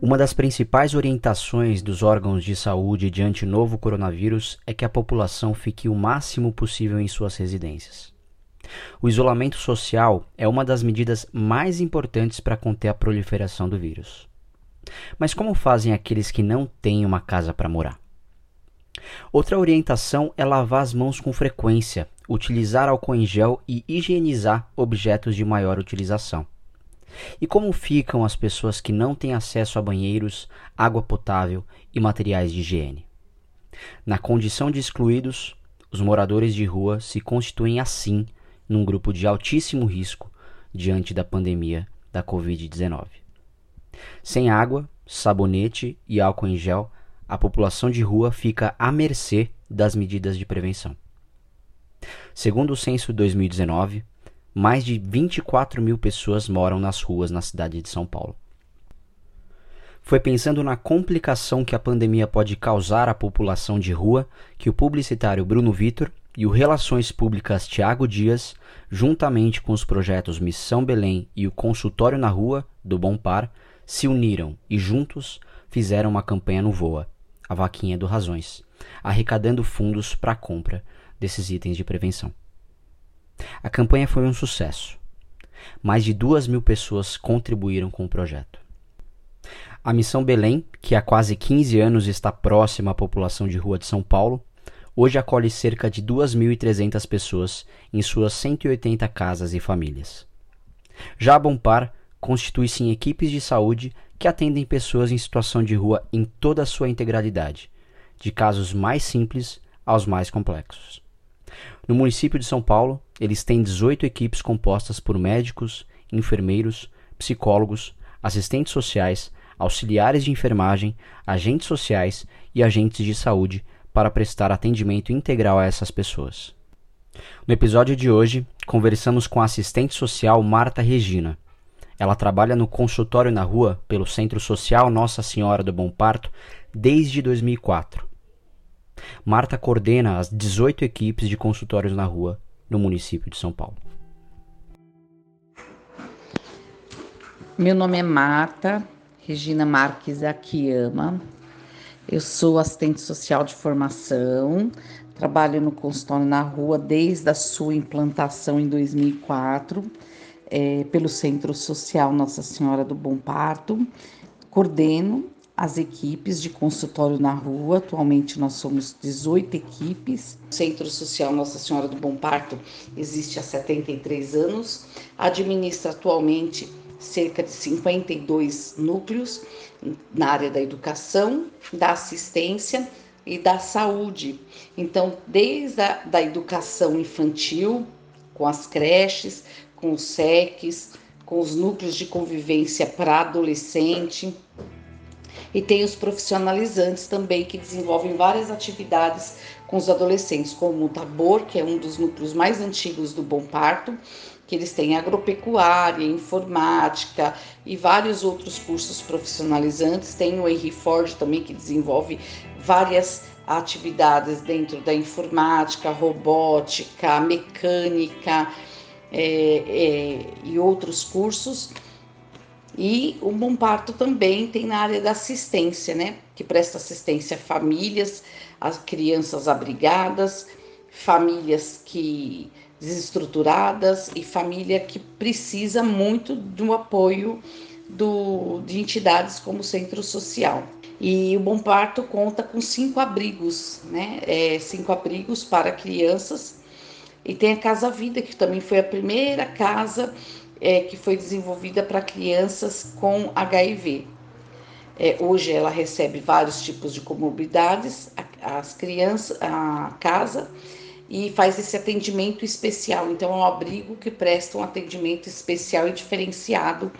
Uma das principais orientações dos órgãos de saúde diante novo coronavírus é que a população fique o máximo possível em suas residências. O isolamento social é uma das medidas mais importantes para conter a proliferação do vírus. Mas como fazem aqueles que não têm uma casa para morar? Outra orientação é lavar as mãos com frequência, utilizar álcool em gel e higienizar objetos de maior utilização. E como ficam as pessoas que não têm acesso a banheiros, água potável e materiais de higiene? Na condição de excluídos, os moradores de rua se constituem assim num grupo de altíssimo risco diante da pandemia da Covid-19. Sem água, sabonete e álcool em gel, a população de rua fica à mercê das medidas de prevenção. Segundo o censo 2019, mais de 24 mil pessoas moram nas ruas na cidade de São Paulo. Foi pensando na complicação que a pandemia pode causar à população de rua que o publicitário Bruno Vitor e o Relações Públicas Tiago Dias, juntamente com os projetos Missão Belém e o Consultório na Rua, do Bom Par, se uniram e juntos fizeram uma campanha no Voa, a vaquinha do Razões, arrecadando fundos para a compra desses itens de prevenção. A campanha foi um sucesso. Mais de duas mil pessoas contribuíram com o projeto. A Missão Belém, que há quase 15 anos está próxima à população de rua de São Paulo, hoje acolhe cerca de 2.300 pessoas em suas 180 casas e famílias. Já a Bompar constitui-se em equipes de saúde que atendem pessoas em situação de rua em toda a sua integralidade, de casos mais simples aos mais complexos. No município de São Paulo, eles têm 18 equipes compostas por médicos, enfermeiros, psicólogos, assistentes sociais, auxiliares de enfermagem, agentes sociais e agentes de saúde para prestar atendimento integral a essas pessoas. No episódio de hoje, conversamos com a assistente social Marta Regina. Ela trabalha no consultório na rua pelo Centro Social Nossa Senhora do Bom Parto desde 2004. Marta coordena as 18 equipes de consultórios na rua no município de São Paulo. Meu nome é Marta Regina Marques Akiyama. Eu sou assistente social de formação, trabalho no consultório na rua desde a sua implantação em 2004, é, pelo Centro Social Nossa Senhora do Bom Parto. Coordeno as equipes de consultório na rua. Atualmente nós somos 18 equipes. O Centro Social Nossa Senhora do Bom Parto existe há 73 anos. Administra atualmente cerca de 52 núcleos na área da educação, da assistência e da saúde. Então, desde a da educação infantil, com as creches, com os SECs, com os núcleos de convivência para adolescente, e tem os profissionalizantes também que desenvolvem várias atividades com os adolescentes, como o Tabor, que é um dos núcleos mais antigos do Bom Parto, que eles têm agropecuária, informática e vários outros cursos profissionalizantes. Tem o Henry Ford também, que desenvolve várias atividades dentro da informática, robótica, mecânica é, é, e outros cursos. E o Bom Parto também tem na área da assistência, né? Que presta assistência a famílias, a crianças abrigadas, famílias que desestruturadas e família que precisa muito do apoio do, de entidades como o Centro Social. E o Bom Parto conta com cinco abrigos, né? É, cinco abrigos para crianças. E tem a Casa Vida, que também foi a primeira casa é, que foi desenvolvida para crianças com HIV. É, hoje ela recebe vários tipos de comorbidades, as crianças, a casa, e faz esse atendimento especial. Então, é um abrigo que presta um atendimento especial e diferenciado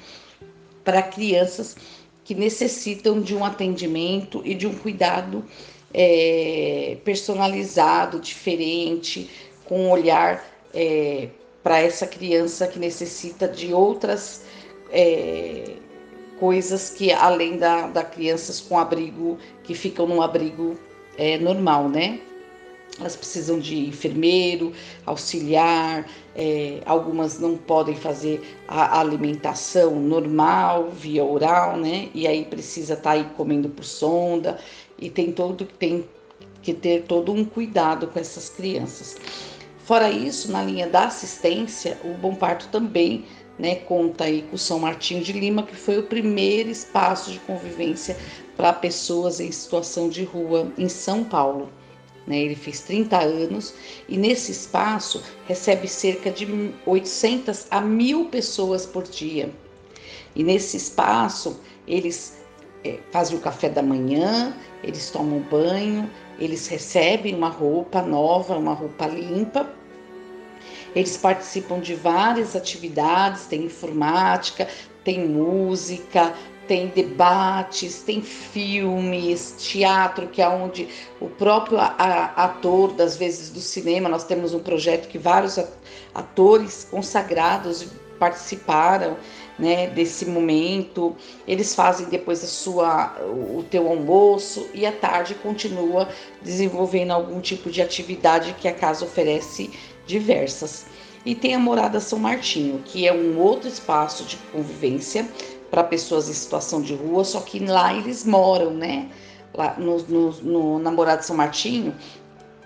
para crianças que necessitam de um atendimento e de um cuidado é, personalizado, diferente, com um olhar é, para essa criança que necessita de outras é, coisas que além da, da crianças com abrigo que ficam num abrigo é, normal, né? elas precisam de enfermeiro, auxiliar, é, algumas não podem fazer a alimentação normal, via oral, né? E aí precisa estar tá aí comendo por sonda e tem todo tem que ter todo um cuidado com essas crianças. Fora isso, na linha da assistência, o Bom Parto também né, conta aí com o São Martinho de Lima, que foi o primeiro espaço de convivência para pessoas em situação de rua em São Paulo. Né? Ele fez 30 anos e nesse espaço recebe cerca de 800 a 1000 pessoas por dia. E nesse espaço eles é, fazem o café da manhã, eles tomam banho, eles recebem uma roupa nova, uma roupa limpa. Eles participam de várias atividades, tem informática, tem música, tem debates, tem filmes, teatro, que é onde o próprio ator, das vezes do cinema, nós temos um projeto que vários atores consagrados participaram né, desse momento. Eles fazem depois a sua, o teu almoço e à tarde continua desenvolvendo algum tipo de atividade que a casa oferece diversas. E tem a Morada São Martinho, que é um outro espaço de convivência para pessoas em situação de rua, só que lá eles moram, né? Lá no, no, no Namorado São Martinho,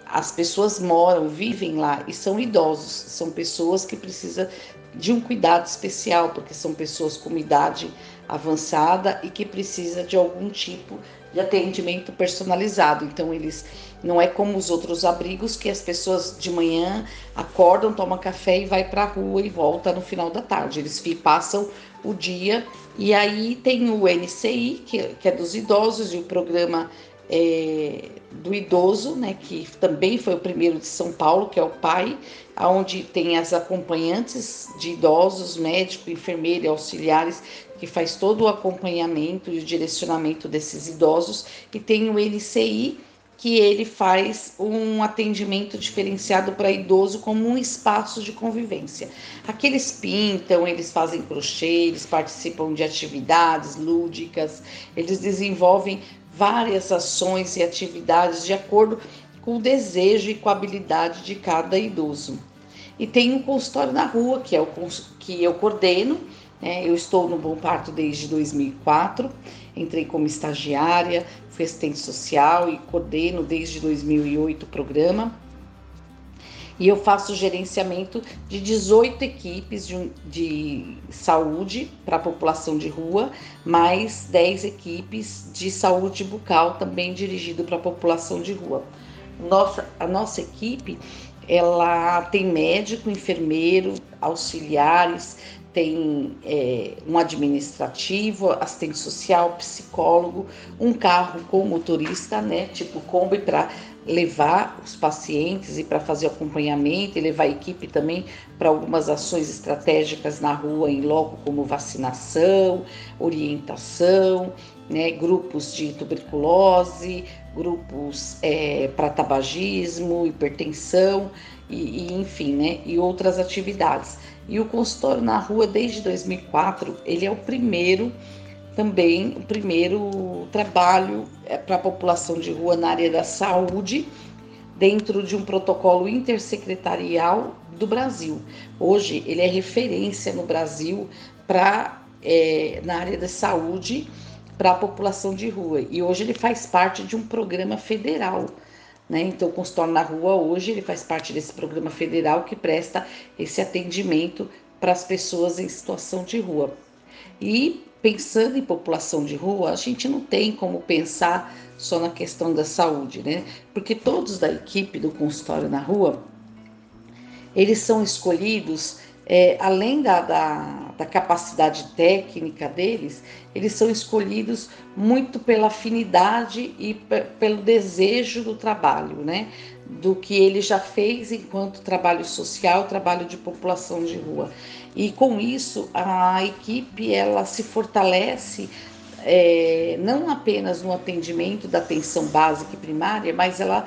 as pessoas moram, vivem lá e são idosos, são pessoas que precisam de um cuidado especial, porque são pessoas com idade avançada e que precisa de algum tipo de atendimento personalizado. Então eles não é como os outros abrigos que as pessoas de manhã acordam, tomam café e vai para a rua e volta no final da tarde. Eles passam o dia e aí tem o NCI, que, que é dos idosos, e o programa é, do idoso, né, que também foi o primeiro de São Paulo, que é o PAI, onde tem as acompanhantes de idosos, médico, enfermeiro e auxiliares, que faz todo o acompanhamento e o direcionamento desses idosos, e tem o NCI, que ele faz um atendimento diferenciado para idoso como um espaço de convivência. Aqueles pintam, eles fazem crochê, eles participam de atividades lúdicas, eles desenvolvem várias ações e atividades de acordo com o desejo e com a habilidade de cada idoso. E tem um consultório na rua, que é o que eu coordeno. Né? Eu estou no Bom Parto desde 2004, entrei como estagiária, fui assistente social e coordeno desde 2008 o programa. E eu faço gerenciamento de 18 equipes de, de saúde para a população de rua, mais 10 equipes de saúde bucal, também dirigido para a população de rua. Nossa, a nossa equipe ela tem médico, enfermeiro, auxiliares, tem é, um administrativo, assistente social, psicólogo, um carro com motorista, né, tipo Kombi para levar os pacientes e para fazer acompanhamento e levar a equipe também para algumas ações estratégicas na rua em loco como vacinação, orientação, né, grupos de tuberculose, grupos é, para tabagismo, hipertensão e, e, enfim, né, e outras atividades. E o consultório na rua desde 2004 ele é o primeiro também o primeiro trabalho é, para a população de rua na área da saúde dentro de um protocolo intersecretarial do Brasil. Hoje ele é referência no Brasil para é, na área da saúde para a população de rua. E hoje ele faz parte de um programa federal. Né? Então, o consultório na rua hoje ele faz parte desse programa federal que presta esse atendimento para as pessoas em situação de rua. E pensando em população de rua, a gente não tem como pensar só na questão da saúde, né? Porque todos da equipe do consultório na rua, eles são escolhidos é, além da, da, da, capacidade técnica deles, eles são escolhidos muito pela afinidade e pelo desejo do trabalho, né? Do que ele já fez enquanto trabalho social, trabalho de população de rua. E com isso, a equipe ela se fortalece é, não apenas no atendimento da atenção básica e primária, mas ela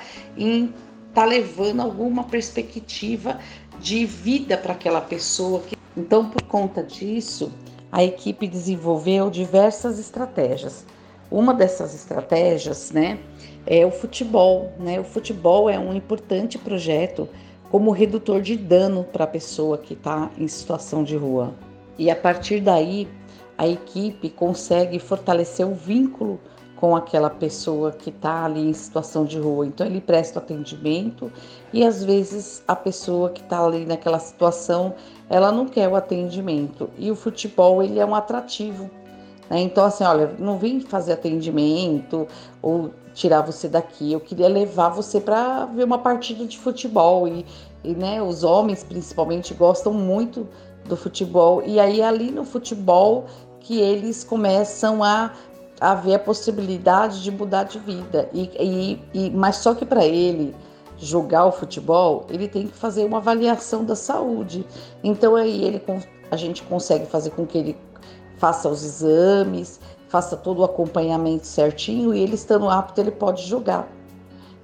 está levando alguma perspectiva de vida para aquela pessoa. Então, por conta disso, a equipe desenvolveu diversas estratégias. Uma dessas estratégias, né, é o futebol, né? O futebol é um importante projeto como redutor de dano para a pessoa que está em situação de rua. E a partir daí, a equipe consegue fortalecer o vínculo com aquela pessoa que está ali em situação de rua. Então ele presta atendimento e às vezes a pessoa que está ali naquela situação ela não quer o atendimento e o futebol ele é um atrativo. Né? Então assim, olha, não vim fazer atendimento ou tirar você daqui. Eu queria levar você para ver uma partida de futebol e, e né, os homens principalmente gostam muito do futebol e aí ali no futebol que eles começam a haver a possibilidade de mudar de vida. E, e, e mas só que para ele jogar o futebol, ele tem que fazer uma avaliação da saúde. Então aí ele, a gente consegue fazer com que ele faça os exames, faça todo o acompanhamento certinho e ele estando apto, ele pode jogar.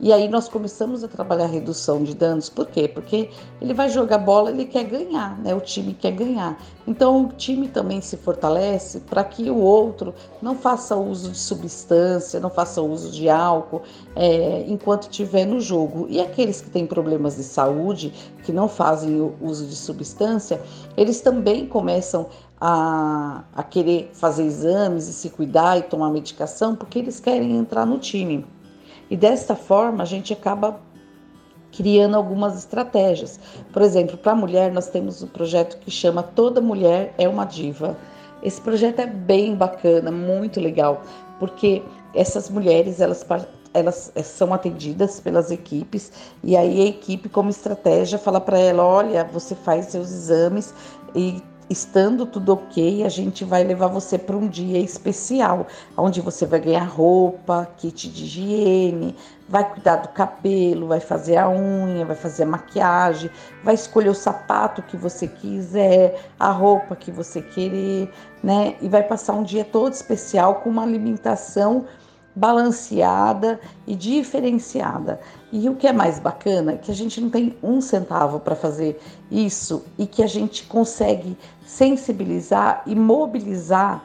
E aí nós começamos a trabalhar a redução de danos, por quê? Porque ele vai jogar bola, ele quer ganhar, né? O time quer ganhar. Então o time também se fortalece para que o outro não faça uso de substância, não faça uso de álcool é, enquanto estiver no jogo. E aqueles que têm problemas de saúde, que não fazem uso de substância, eles também começam a, a querer fazer exames e se cuidar e tomar medicação porque eles querem entrar no time. E desta forma a gente acaba criando algumas estratégias. Por exemplo, para a mulher nós temos um projeto que chama Toda Mulher é uma Diva. Esse projeto é bem bacana, muito legal, porque essas mulheres elas elas são atendidas pelas equipes e aí a equipe como estratégia fala para ela, olha, você faz seus exames e estando tudo ok, a gente vai levar você para um dia especial, onde você vai ganhar roupa, kit de higiene, vai cuidar do cabelo, vai fazer a unha, vai fazer a maquiagem, vai escolher o sapato que você quiser, a roupa que você querer, né? E vai passar um dia todo especial com uma alimentação balanceada e diferenciada. E o que é mais bacana é que a gente não tem um centavo para fazer isso e que a gente consegue sensibilizar e mobilizar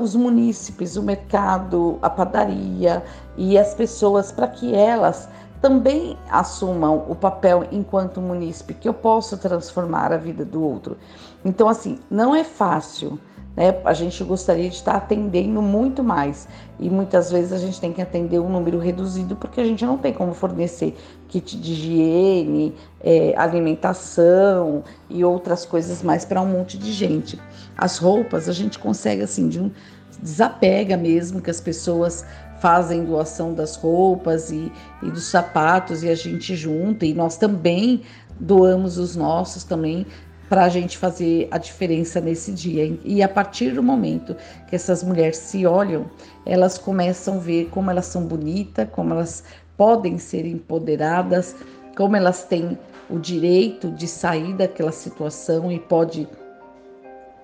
os munícipes, o mercado, a padaria e as pessoas para que elas também assumam o papel enquanto munícipe que eu posso transformar a vida do outro. Então assim, não é fácil né? A gente gostaria de estar atendendo muito mais e muitas vezes a gente tem que atender um número reduzido porque a gente não tem como fornecer kit de higiene, é, alimentação e outras coisas mais para um monte de gente. As roupas a gente consegue assim de um desapega mesmo que as pessoas fazem doação das roupas e, e dos sapatos e a gente junta e nós também doamos os nossos também para a gente fazer a diferença nesse dia. E a partir do momento que essas mulheres se olham, elas começam a ver como elas são bonitas, como elas podem ser empoderadas, como elas têm o direito de sair daquela situação e pode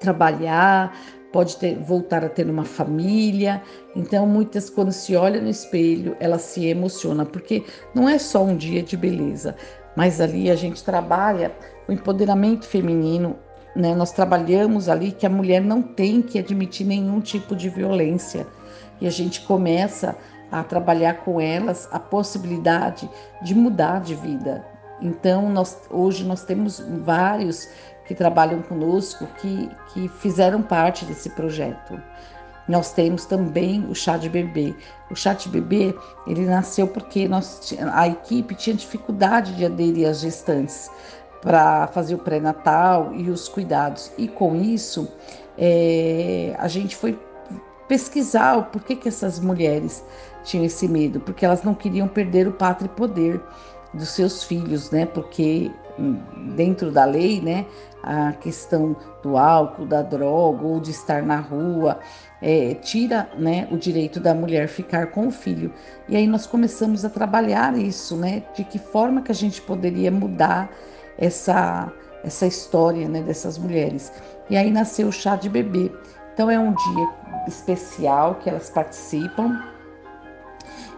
trabalhar, pode ter, voltar a ter uma família. Então, muitas, quando se olha no espelho, ela se emociona, porque não é só um dia de beleza, mas ali a gente trabalha o empoderamento feminino, né? Nós trabalhamos ali que a mulher não tem que admitir nenhum tipo de violência e a gente começa a trabalhar com elas a possibilidade de mudar de vida. Então, nós, hoje nós temos vários que trabalham conosco que, que fizeram parte desse projeto. Nós temos também o chá de bebê. O chá de bebê, ele nasceu porque nós, a equipe tinha dificuldade de aderir às gestantes para fazer o pré-natal e os cuidados. E com isso, é, a gente foi pesquisar o porquê que essas mulheres tinham esse medo, porque elas não queriam perder o pátrio poder dos seus filhos, né? Porque dentro da lei, né, a questão do álcool, da droga ou de estar na rua, é, tira né, o direito da mulher ficar com o filho. E aí nós começamos a trabalhar isso, né? De que forma que a gente poderia mudar essa, essa história né, dessas mulheres. E aí nasceu o chá de bebê. Então é um dia especial que elas participam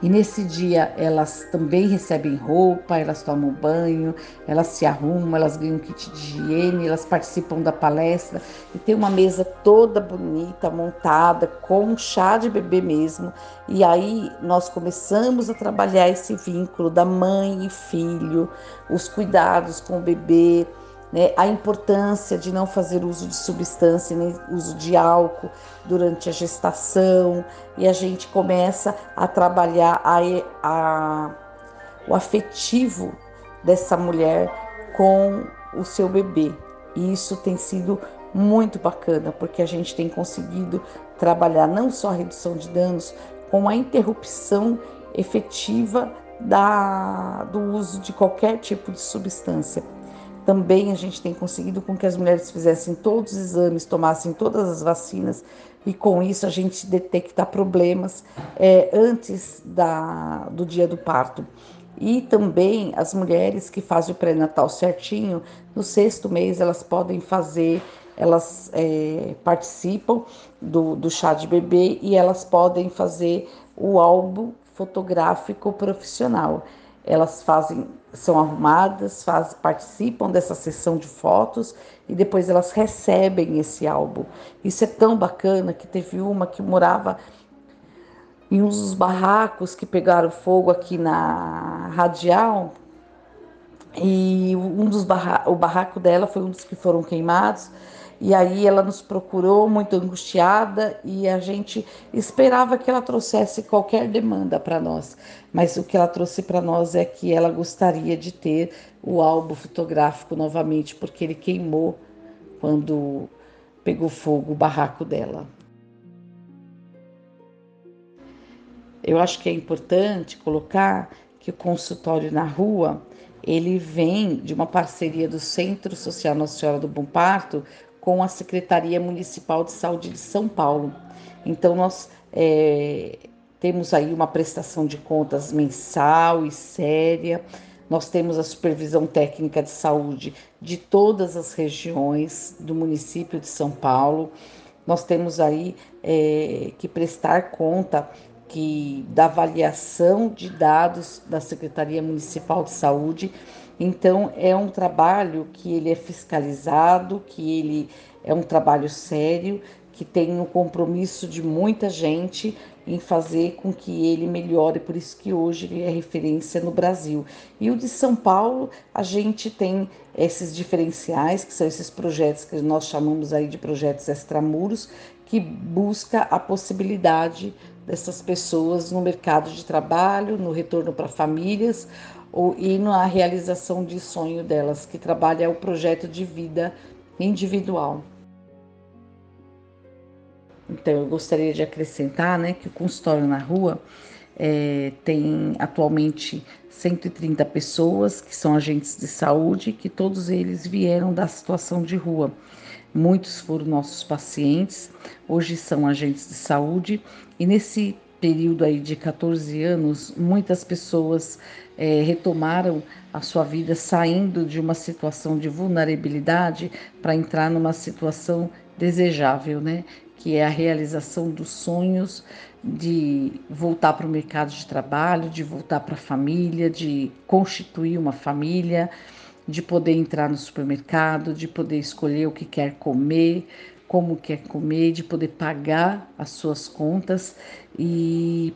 E nesse dia elas também recebem roupa, elas tomam banho, elas se arrumam, elas ganham kit de higiene, elas participam da palestra e tem uma mesa toda bonita montada com chá de bebê mesmo. E aí nós começamos a trabalhar esse vínculo da mãe e filho, os cuidados com o bebê, né, a importância de não fazer uso de substância nem uso de álcool durante a gestação e a gente começa a trabalhar a, a, o afetivo dessa mulher com o seu bebê. E isso tem sido muito bacana porque a gente tem conseguido trabalhar não só a redução de danos, como a interrupção efetiva da, do uso de qualquer tipo de substância. Também a gente tem conseguido com que as mulheres fizessem todos os exames, tomassem todas as vacinas e com isso a gente detectar problemas é, antes da, do dia do parto. E também as mulheres que fazem o pré-natal certinho, no sexto mês elas podem fazer, elas é, participam do, do chá de bebê e elas podem fazer o álbum fotográfico profissional. Elas fazem são arrumadas, faz, participam dessa sessão de fotos e depois elas recebem esse álbum. Isso é tão bacana que teve uma que morava em um dos barracos que pegaram fogo aqui na Radial e um dos barra o barraco dela foi um dos que foram queimados e aí ela nos procurou muito angustiada e a gente esperava que ela trouxesse qualquer demanda para nós. Mas o que ela trouxe para nós é que ela gostaria de ter o álbum fotográfico novamente, porque ele queimou quando pegou fogo o barraco dela. Eu acho que é importante colocar que o consultório na rua ele vem de uma parceria do Centro Social Nossa Senhora do Bom Parto com a Secretaria Municipal de Saúde de São Paulo. Então, nós é, temos aí uma prestação de contas mensal e séria. Nós temos a supervisão técnica de saúde de todas as regiões do município de São Paulo. Nós temos aí é, que prestar conta que da avaliação de dados da Secretaria Municipal de Saúde então é um trabalho que ele é fiscalizado, que ele é um trabalho sério, que tem um compromisso de muita gente em fazer com que ele melhore, por isso que hoje ele é referência no Brasil. E o de São Paulo, a gente tem esses diferenciais, que são esses projetos que nós chamamos aí de projetos extramuros, que busca a possibilidade dessas pessoas no mercado de trabalho, no retorno para famílias, ou, e na realização de sonho delas, que trabalha o projeto de vida individual. Então, eu gostaria de acrescentar né, que o consultório na rua é, tem atualmente 130 pessoas que são agentes de saúde, que todos eles vieram da situação de rua. Muitos foram nossos pacientes, hoje são agentes de saúde, e nesse período aí de 14 anos, muitas pessoas é, retomaram a sua vida saindo de uma situação de vulnerabilidade para entrar numa situação desejável, né? Que é a realização dos sonhos de voltar para o mercado de trabalho, de voltar para a família, de constituir uma família, de poder entrar no supermercado, de poder escolher o que quer comer, como quer comer, de poder pagar as suas contas e,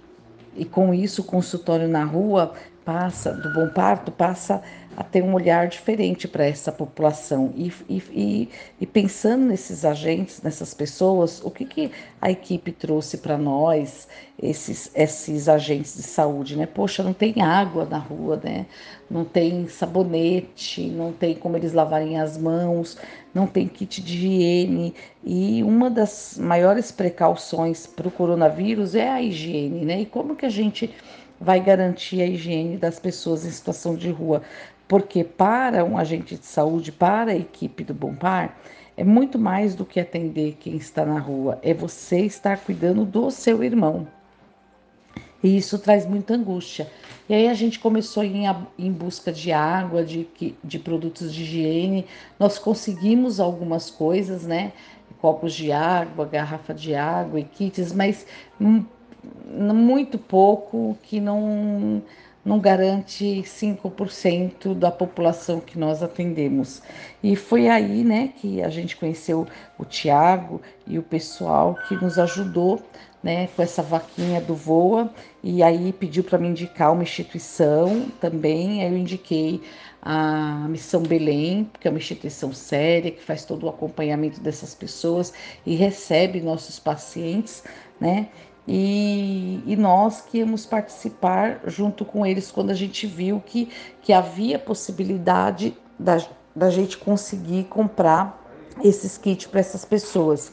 e com isso o consultório na rua passa, do Bom Parto, passa a ter um olhar diferente para essa população. E, e, e, pensando nesses agentes, nessas pessoas, o que, que a equipe trouxe para nós, esses, esses agentes de saúde, né? Poxa, não tem água na rua, né? Não tem sabonete, não tem como eles lavarem as mãos, não tem kit de higiene. E uma das maiores precauções para o coronavírus é a higiene, né? E como que a gente vai garantir a higiene das pessoas em situação de rua, porque para um agente de saúde, para a equipe do Bompar, é muito mais do que atender quem está na rua, é você estar cuidando do seu irmão. E isso traz muita angústia. E aí a gente começou em, em busca de água, de, de produtos de higiene. Nós conseguimos algumas coisas, né? Copos de água, garrafa de água e kits, mas hum, muito pouco, que não, não garante 5% da população que nós atendemos. E foi aí né, que a gente conheceu o Tiago e o pessoal que nos ajudou né, com essa vaquinha do Voa, e aí pediu para me indicar uma instituição também, aí eu indiquei a Missão Belém, que é uma instituição séria, que faz todo o acompanhamento dessas pessoas e recebe nossos pacientes, né? E, e, nós que íamos participar junto com eles quando a gente viu que, que havia possibilidade da, da gente conseguir comprar esses kits para essas pessoas.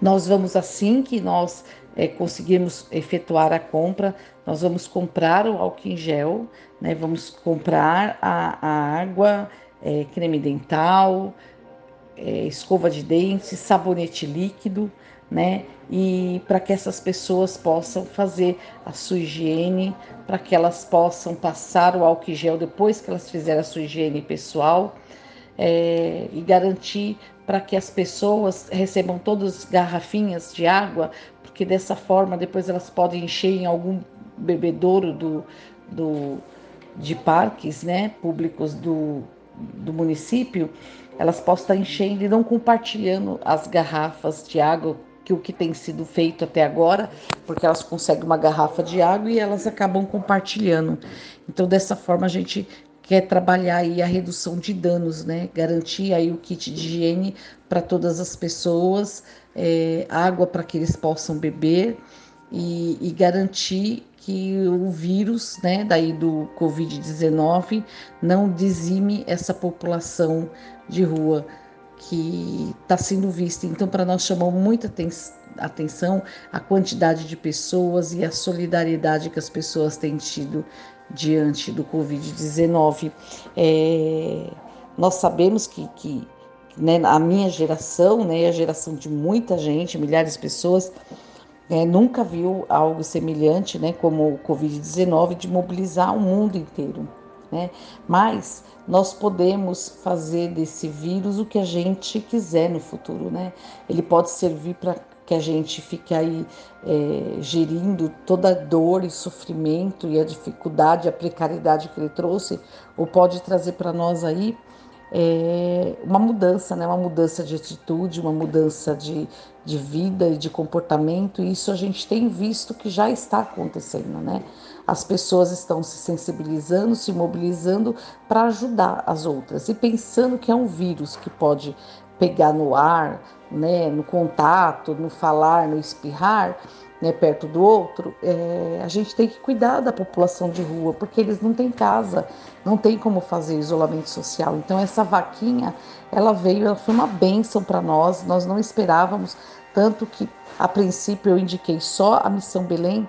Nós vamos assim que nós é, conseguirmos efetuar a compra, nós vamos comprar o álcool em gel, né? Vamos comprar a, a água, é, creme dental, é, escova de dentes, sabonete líquido, né? E para que essas pessoas possam fazer a sua higiene, para que elas possam passar o álcool gel depois que elas fizerem a sua higiene pessoal é, e garantir para que as pessoas recebam todas garrafinhas de água, porque dessa forma depois elas podem encher em algum bebedouro do, do, de parques né, públicos do, do município, elas possam estar enchendo e não compartilhando as garrafas de água que o que tem sido feito até agora, porque elas conseguem uma garrafa de água e elas acabam compartilhando. Então, dessa forma, a gente quer trabalhar aí a redução de danos, né? Garantir aí o kit de higiene para todas as pessoas, é, água para que eles possam beber e, e, garantir que o vírus, né, daí do Covid-19 não dizime essa população de rua que está sendo vista. Então, para nós chamou muita atenção a quantidade de pessoas e a solidariedade que as pessoas têm tido diante do Covid-19. É, nós sabemos que, que né, a minha geração, né, a geração de muita gente, milhares de pessoas, é, nunca viu algo semelhante, né, como o Covid-19, de mobilizar o mundo inteiro. Né? Mas nós podemos fazer desse vírus o que a gente quiser no futuro. Né? Ele pode servir para que a gente fique aí é, gerindo toda a dor e sofrimento e a dificuldade, a precariedade que ele trouxe, ou pode trazer para nós aí é, uma mudança, né? uma mudança de atitude, uma mudança de, de vida e de comportamento, e isso a gente tem visto que já está acontecendo. Né? As pessoas estão se sensibilizando, se mobilizando para ajudar as outras e pensando que é um vírus que pode pegar no ar, né, no contato, no falar, no espirrar, né, perto do outro, é, a gente tem que cuidar da população de rua, porque eles não têm casa, não tem como fazer isolamento social. Então essa vaquinha, ela veio, ela foi uma bênção para nós, nós não esperávamos, tanto que a princípio eu indiquei só a Missão Belém,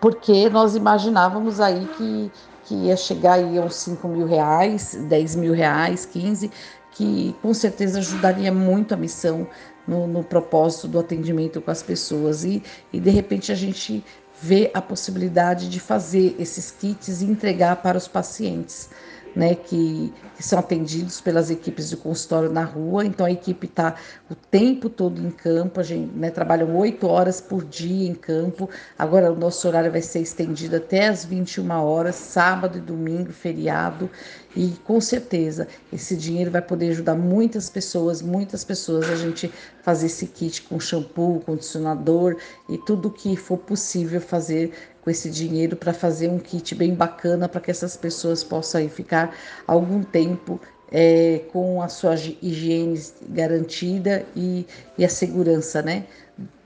porque nós imaginávamos aí que, que ia chegar aí uns 5 mil reais, 10 mil reais, 15, que com certeza ajudaria muito a missão no, no propósito do atendimento com as pessoas. E, e de repente a gente vê a possibilidade de fazer esses kits e entregar para os pacientes né, que, que, são atendidos pelas equipes de consultório na rua. Então a equipe está o tempo todo em campo, a gente né, trabalham oito horas por dia em campo. Agora o nosso horário vai ser estendido até as 21 horas, sábado e domingo, feriado. E com certeza esse dinheiro vai poder ajudar muitas pessoas, muitas pessoas a gente fazer esse kit com shampoo, condicionador e tudo que for possível fazer com esse dinheiro para fazer um kit bem bacana para que essas pessoas possam ficar algum tempo é, com a sua higiene garantida e, e a segurança né,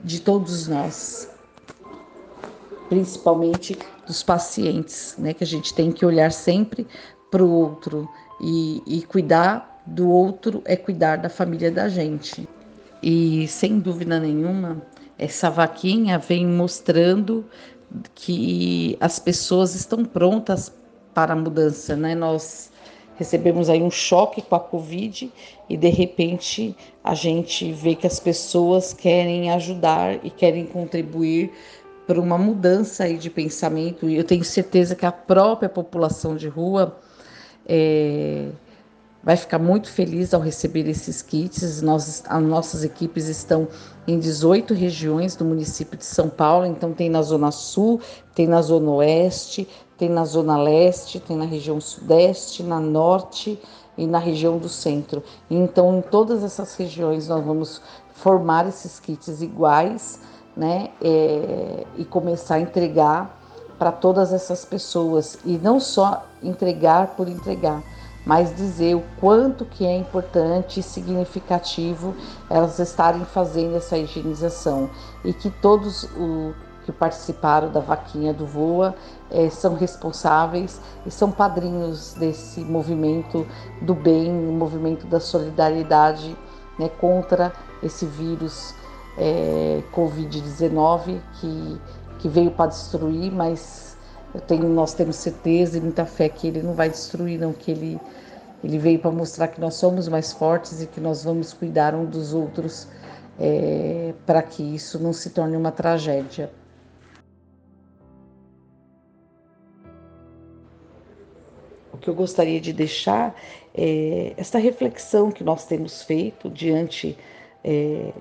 de todos nós, principalmente dos pacientes, né, que a gente tem que olhar sempre para o outro e, e cuidar do outro é cuidar da família da gente. E sem dúvida nenhuma, essa vaquinha vem mostrando que as pessoas estão prontas para a mudança, né? Nós recebemos aí um choque com a Covid e de repente a gente vê que as pessoas querem ajudar e querem contribuir para uma mudança aí de pensamento e eu tenho certeza que a própria população de rua é, vai ficar muito feliz ao receber esses kits. Nós, as nossas equipes estão em 18 regiões do município de São Paulo, então tem na Zona Sul, tem na Zona Oeste, tem na Zona Leste, tem na região Sudeste, na Norte e na região do Centro. Então, em todas essas regiões, nós vamos formar esses kits iguais, né, é, e começar a entregar para todas essas pessoas e não só entregar por entregar, mas dizer o quanto que é importante e significativo elas estarem fazendo essa higienização. E que todos o que participaram da vaquinha do Voa é, são responsáveis e são padrinhos desse movimento do bem, movimento da solidariedade né, contra esse vírus é, Covid-19 que, que veio para destruir, mas tenho, nós temos certeza e muita fé que ele não vai destruir, não, que ele, ele veio para mostrar que nós somos mais fortes e que nós vamos cuidar um dos outros é, para que isso não se torne uma tragédia. o que eu gostaria de deixar é essa reflexão que nós temos feito diante é,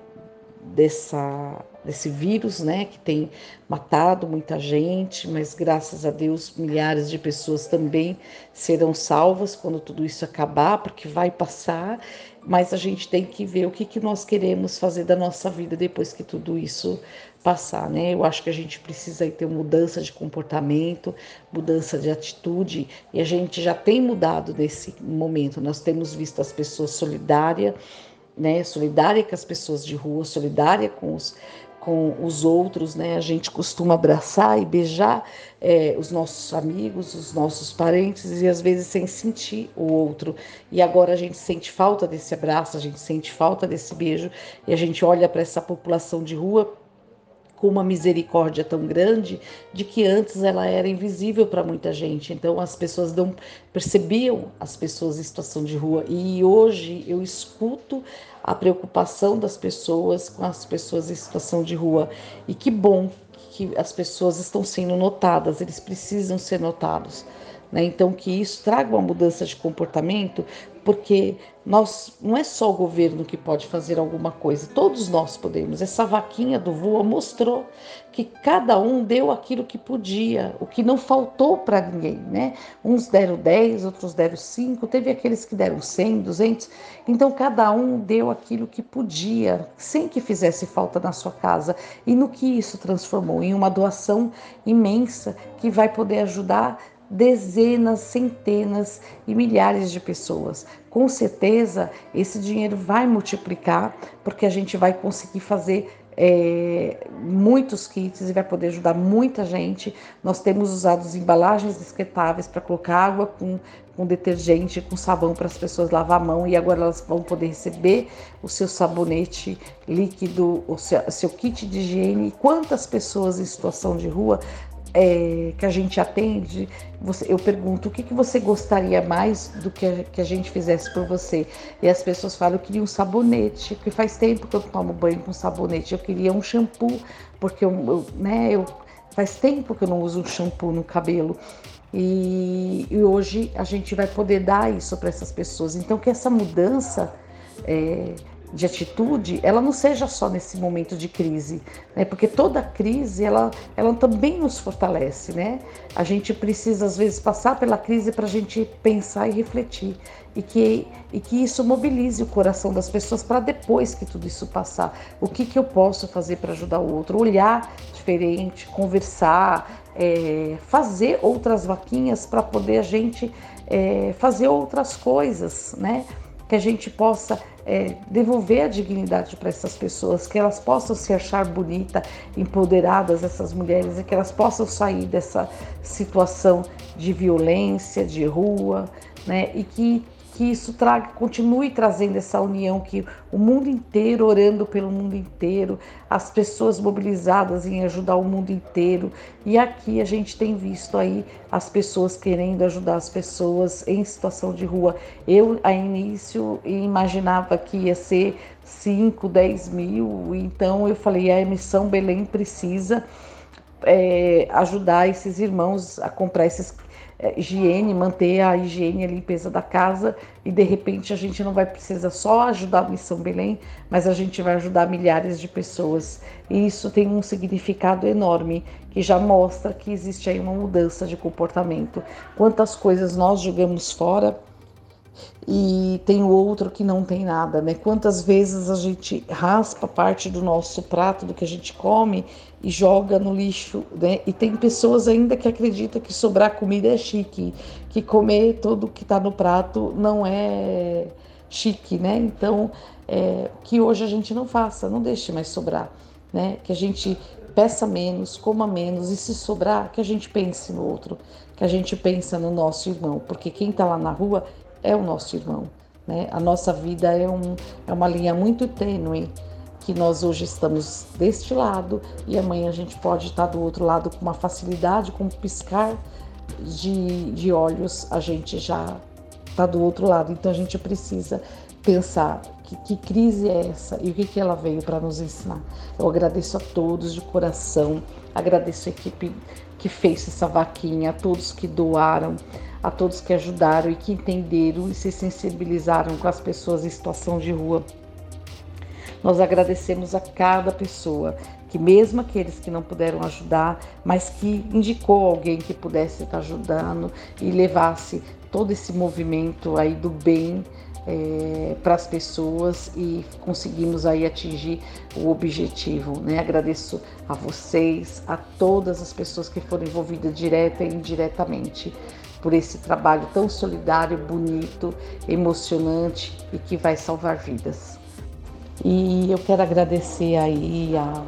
dessa, desse vírus, né, que tem matado muita gente, mas graças a Deus milhares de pessoas também serão salvas quando tudo isso acabar, porque vai passar, mas a gente tem que ver o que, que nós queremos fazer da nossa vida depois que tudo isso passar, né? Eu acho que a gente precisa ter mudança de comportamento, mudança de atitude, e a gente já tem mudado nesse momento. Nós temos visto as pessoas solidárias, né? Solidária com as pessoas de rua, solidária com os com os outros, né? A gente costuma abraçar e beijar é, os nossos amigos, os nossos parentes e às vezes sem sentir o outro. E agora a gente sente falta desse abraço, a gente sente falta desse beijo e a gente olha para essa população de rua com uma misericórdia tão grande de que antes ela era invisível para muita gente. Então as pessoas não percebiam as pessoas em situação de rua. E hoje eu escuto a preocupação das pessoas com as pessoas em situação de rua. E que bom que as pessoas estão sendo notadas, eles precisam ser notados. Né? Então, que isso traga uma mudança de comportamento, porque nós não é só o governo que pode fazer alguma coisa, todos nós podemos. Essa vaquinha do Voa mostrou que cada um deu aquilo que podia, o que não faltou para ninguém, né? Uns deram 10, outros deram 5, teve aqueles que deram 100, 200. Então cada um deu aquilo que podia, sem que fizesse falta na sua casa. E no que isso transformou em uma doação imensa que vai poder ajudar dezenas, centenas e milhares de pessoas. Com certeza, esse dinheiro vai multiplicar, porque a gente vai conseguir fazer é, muitos kits e vai poder ajudar muita gente. Nós temos usado embalagens descartáveis para colocar água com, com detergente, com sabão para as pessoas lavar a mão e agora elas vão poder receber o seu sabonete líquido, o seu, seu kit de higiene. Quantas pessoas em situação de rua é, que a gente atende, você, eu pergunto o que, que você gostaria mais do que a, que a gente fizesse por você. E as pessoas falam, eu queria um sabonete, porque faz tempo que eu tomo banho com sabonete, eu queria um shampoo, porque eu, eu né, eu, faz tempo que eu não uso um shampoo no cabelo. E, e hoje a gente vai poder dar isso para essas pessoas. Então que essa mudança é, de atitude, ela não seja só nesse momento de crise, né? Porque toda crise, ela, ela também nos fortalece, né? A gente precisa às vezes passar pela crise para a gente pensar e refletir e que, e que isso mobilize o coração das pessoas para depois que tudo isso passar, o que, que eu posso fazer para ajudar o outro, olhar diferente, conversar, é, fazer outras vaquinhas para poder a gente é, fazer outras coisas, né? Que a gente possa é, devolver a dignidade para essas pessoas, que elas possam se achar bonita, empoderadas, essas mulheres, e que elas possam sair dessa situação de violência, de rua, né? E que que isso traga, continue trazendo essa união, que o mundo inteiro orando pelo mundo inteiro, as pessoas mobilizadas em ajudar o mundo inteiro. E aqui a gente tem visto aí as pessoas querendo ajudar as pessoas em situação de rua. Eu, a início, imaginava que ia ser 5, 10 mil, então eu falei, a emissão Belém precisa é, ajudar esses irmãos a comprar esses é, higiene, manter a higiene e a limpeza da casa e de repente a gente não vai precisar só ajudar a Missão Belém, mas a gente vai ajudar milhares de pessoas. E isso tem um significado enorme que já mostra que existe aí uma mudança de comportamento. Quantas coisas nós jogamos fora e tem o outro que não tem nada, né? Quantas vezes a gente raspa parte do nosso prato, do que a gente come e joga no lixo, né? E tem pessoas ainda que acreditam que sobrar comida é chique, que comer tudo que está no prato não é chique, né? Então, é, que hoje a gente não faça, não deixe mais sobrar, né? Que a gente peça menos, coma menos e se sobrar, que a gente pense no outro, que a gente pensa no nosso irmão, porque quem está lá na rua é o nosso irmão. Né? A nossa vida é, um, é uma linha muito tênue que nós hoje estamos deste lado e amanhã a gente pode estar do outro lado com uma facilidade, com um piscar de, de olhos, a gente já está do outro lado. Então a gente precisa pensar que, que crise é essa e o que, que ela veio para nos ensinar. Eu agradeço a todos de coração, agradeço a equipe que fez essa vaquinha, a todos que doaram, a todos que ajudaram e que entenderam e se sensibilizaram com as pessoas em situação de rua. Nós agradecemos a cada pessoa que mesmo aqueles que não puderam ajudar, mas que indicou alguém que pudesse estar ajudando e levasse todo esse movimento aí do bem é, para as pessoas e conseguimos aí atingir o objetivo. Né? Agradeço a vocês, a todas as pessoas que foram envolvidas direta e indiretamente por esse trabalho tão solidário, bonito, emocionante e que vai salvar vidas. E eu quero agradecer aí a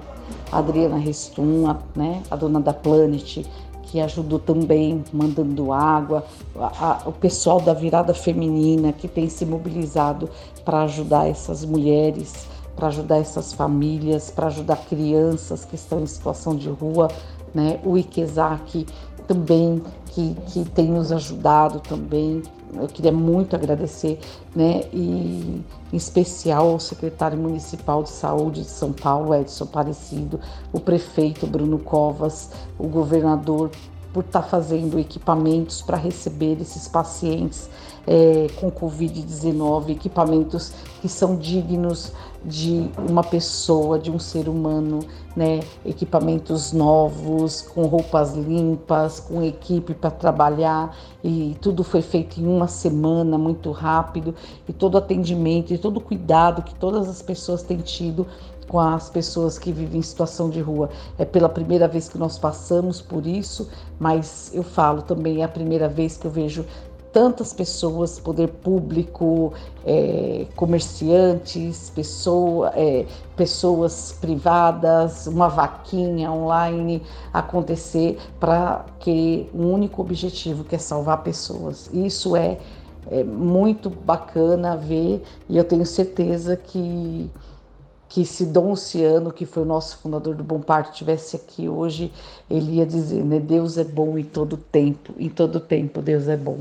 Adriana Restum, a, né, a dona da Planet, que ajudou também mandando água, a, a, o pessoal da virada feminina que tem se mobilizado para ajudar essas mulheres, para ajudar essas famílias, para ajudar crianças que estão em situação de rua, né? O Ikezaki também que, que tem nos ajudado também. Eu queria muito agradecer, né? E em especial ao secretário municipal de saúde de São Paulo, Edson Aparecido, o prefeito Bruno Covas, o governador por estar tá fazendo equipamentos para receber esses pacientes é, com Covid-19, equipamentos que são dignos de uma pessoa, de um ser humano, né? Equipamentos novos, com roupas limpas, com equipe para trabalhar e tudo foi feito em uma semana, muito rápido e todo atendimento e todo cuidado que todas as pessoas têm tido com as pessoas que vivem em situação de rua. É pela primeira vez que nós passamos por isso, mas eu falo também é a primeira vez que eu vejo tantas pessoas, poder público, é, comerciantes, pessoa, é, pessoas privadas, uma vaquinha online acontecer para que um único objetivo que é salvar pessoas. Isso é, é muito bacana ver e eu tenho certeza que que se Dom Luciano, que foi o nosso fundador do Bom Parto, estivesse aqui hoje, ele ia dizer, né, Deus é bom em todo tempo, em todo tempo Deus é bom.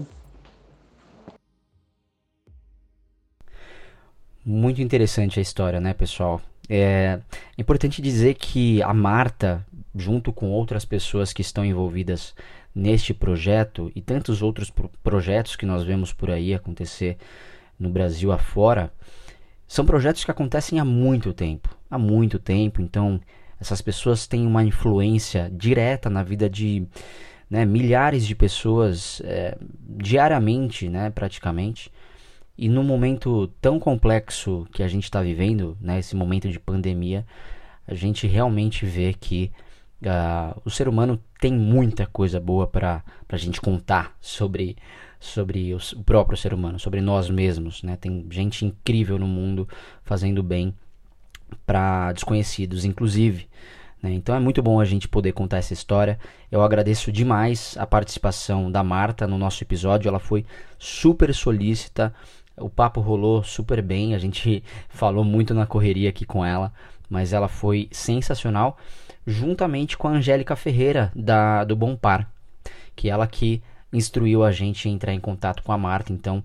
Muito interessante a história, né, pessoal? É importante dizer que a Marta, junto com outras pessoas que estão envolvidas neste projeto e tantos outros pro projetos que nós vemos por aí acontecer no Brasil afora, são projetos que acontecem há muito tempo, há muito tempo. Então, essas pessoas têm uma influência direta na vida de né, milhares de pessoas é, diariamente, né, praticamente. E num momento tão complexo que a gente está vivendo, né, esse momento de pandemia, a gente realmente vê que uh, o ser humano tem muita coisa boa para a gente contar sobre sobre o, o próprio ser humano, sobre nós mesmos, né? Tem gente incrível no mundo fazendo bem para desconhecidos, inclusive. Né? Então é muito bom a gente poder contar essa história. Eu agradeço demais a participação da Marta no nosso episódio. Ela foi super solícita. O papo rolou super bem. A gente falou muito na correria aqui com ela, mas ela foi sensacional, juntamente com a Angélica Ferreira da do Bom Par, que ela que instruiu a gente a entrar em contato com a Marta. Então,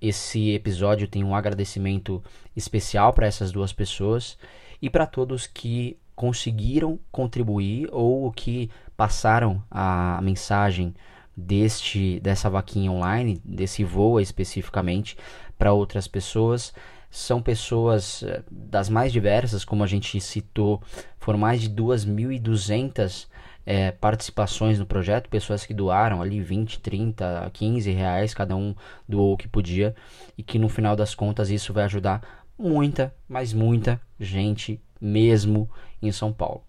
esse episódio tem um agradecimento especial para essas duas pessoas e para todos que conseguiram contribuir ou que passaram a mensagem deste dessa vaquinha online, desse voa especificamente para outras pessoas. São pessoas eh, das mais diversas, como a gente citou, foram mais de 2.200 é, participações no projeto, pessoas que doaram ali 20, 30, 15 reais, cada um doou o que podia, e que no final das contas isso vai ajudar muita, mas muita gente mesmo em São Paulo.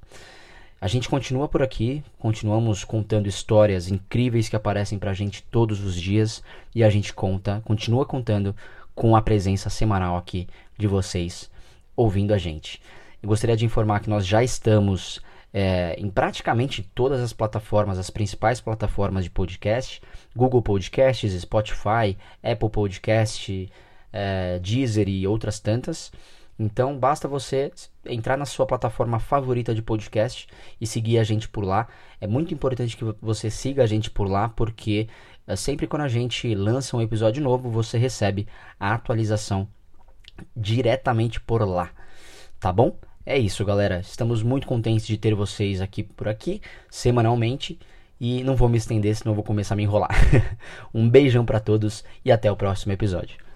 A gente continua por aqui, continuamos contando histórias incríveis que aparecem pra gente todos os dias e a gente conta, continua contando com a presença semanal aqui de vocês ouvindo a gente. Eu gostaria de informar que nós já estamos é, em praticamente todas as plataformas, as principais plataformas de podcast, Google Podcasts, Spotify, Apple Podcast, é, Deezer e outras tantas. Então basta você entrar na sua plataforma favorita de podcast e seguir a gente por lá. É muito importante que você siga a gente por lá, porque é, sempre quando a gente lança um episódio novo, você recebe a atualização diretamente por lá. Tá bom? É isso, galera. Estamos muito contentes de ter vocês aqui por aqui, semanalmente. E não vou me estender, senão vou começar a me enrolar. um beijão para todos e até o próximo episódio.